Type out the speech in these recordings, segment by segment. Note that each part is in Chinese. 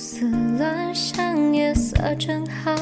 思乱想，夜色正好，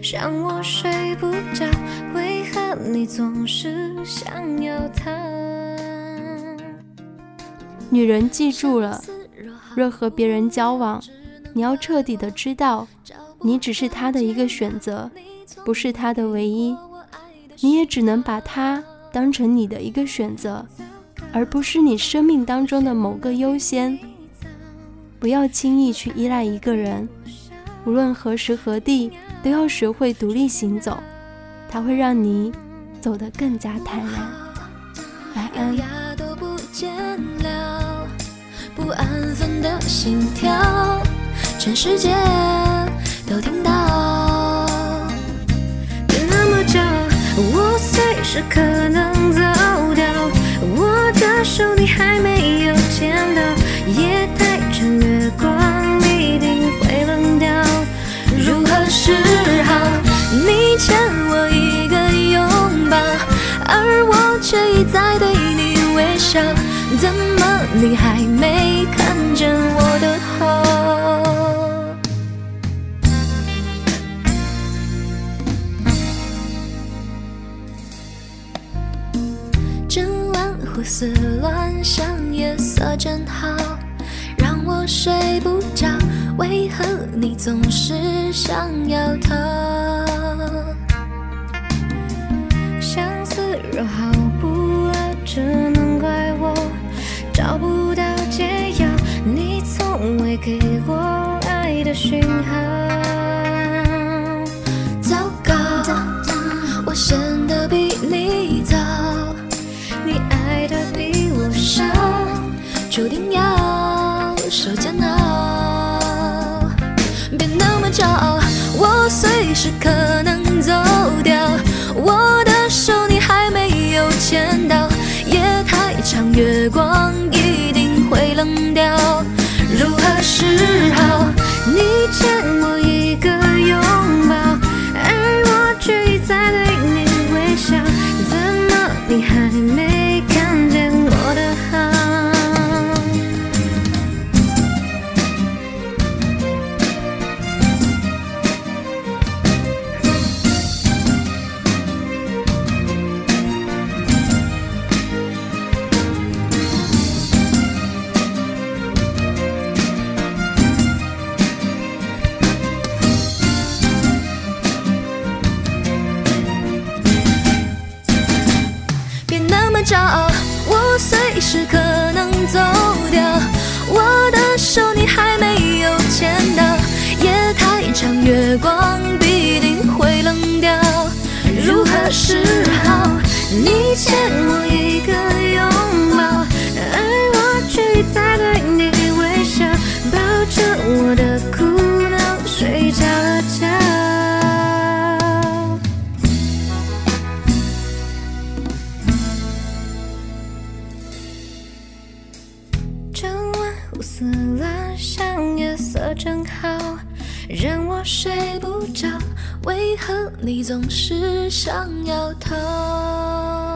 让我睡不着。为何你总是想要他？女人记住了，若和别人交往，你要彻底的知道，你只是他的一个选择，不是他的唯一。你也只能把他当成你的一个选择，而不是你生命当中的某个优先。不要轻易去依赖一个人，无论何时何地，都要学会独立行走，它会让你走得更加坦然。晚安。不安分的心跳，全世界都听到。别那么骄傲，我随时可能在对你微笑，怎么你还没看见我的好？整晚胡思乱想，夜色真好，让我睡不着。为何你总是想要逃？找不到解药，你从未给我爱的讯号。糟糕，我陷得比你早，你爱的比我少，注定要受煎熬。别那么骄傲，我随时可能月光一定会冷掉，如何是好？骄傲，我随时可能走掉。我的手你还没有牵到，夜太长，月光必定会冷掉。如何是好？你欠胡思乱想，夜色正好，让我睡不着。为何你总是想要逃？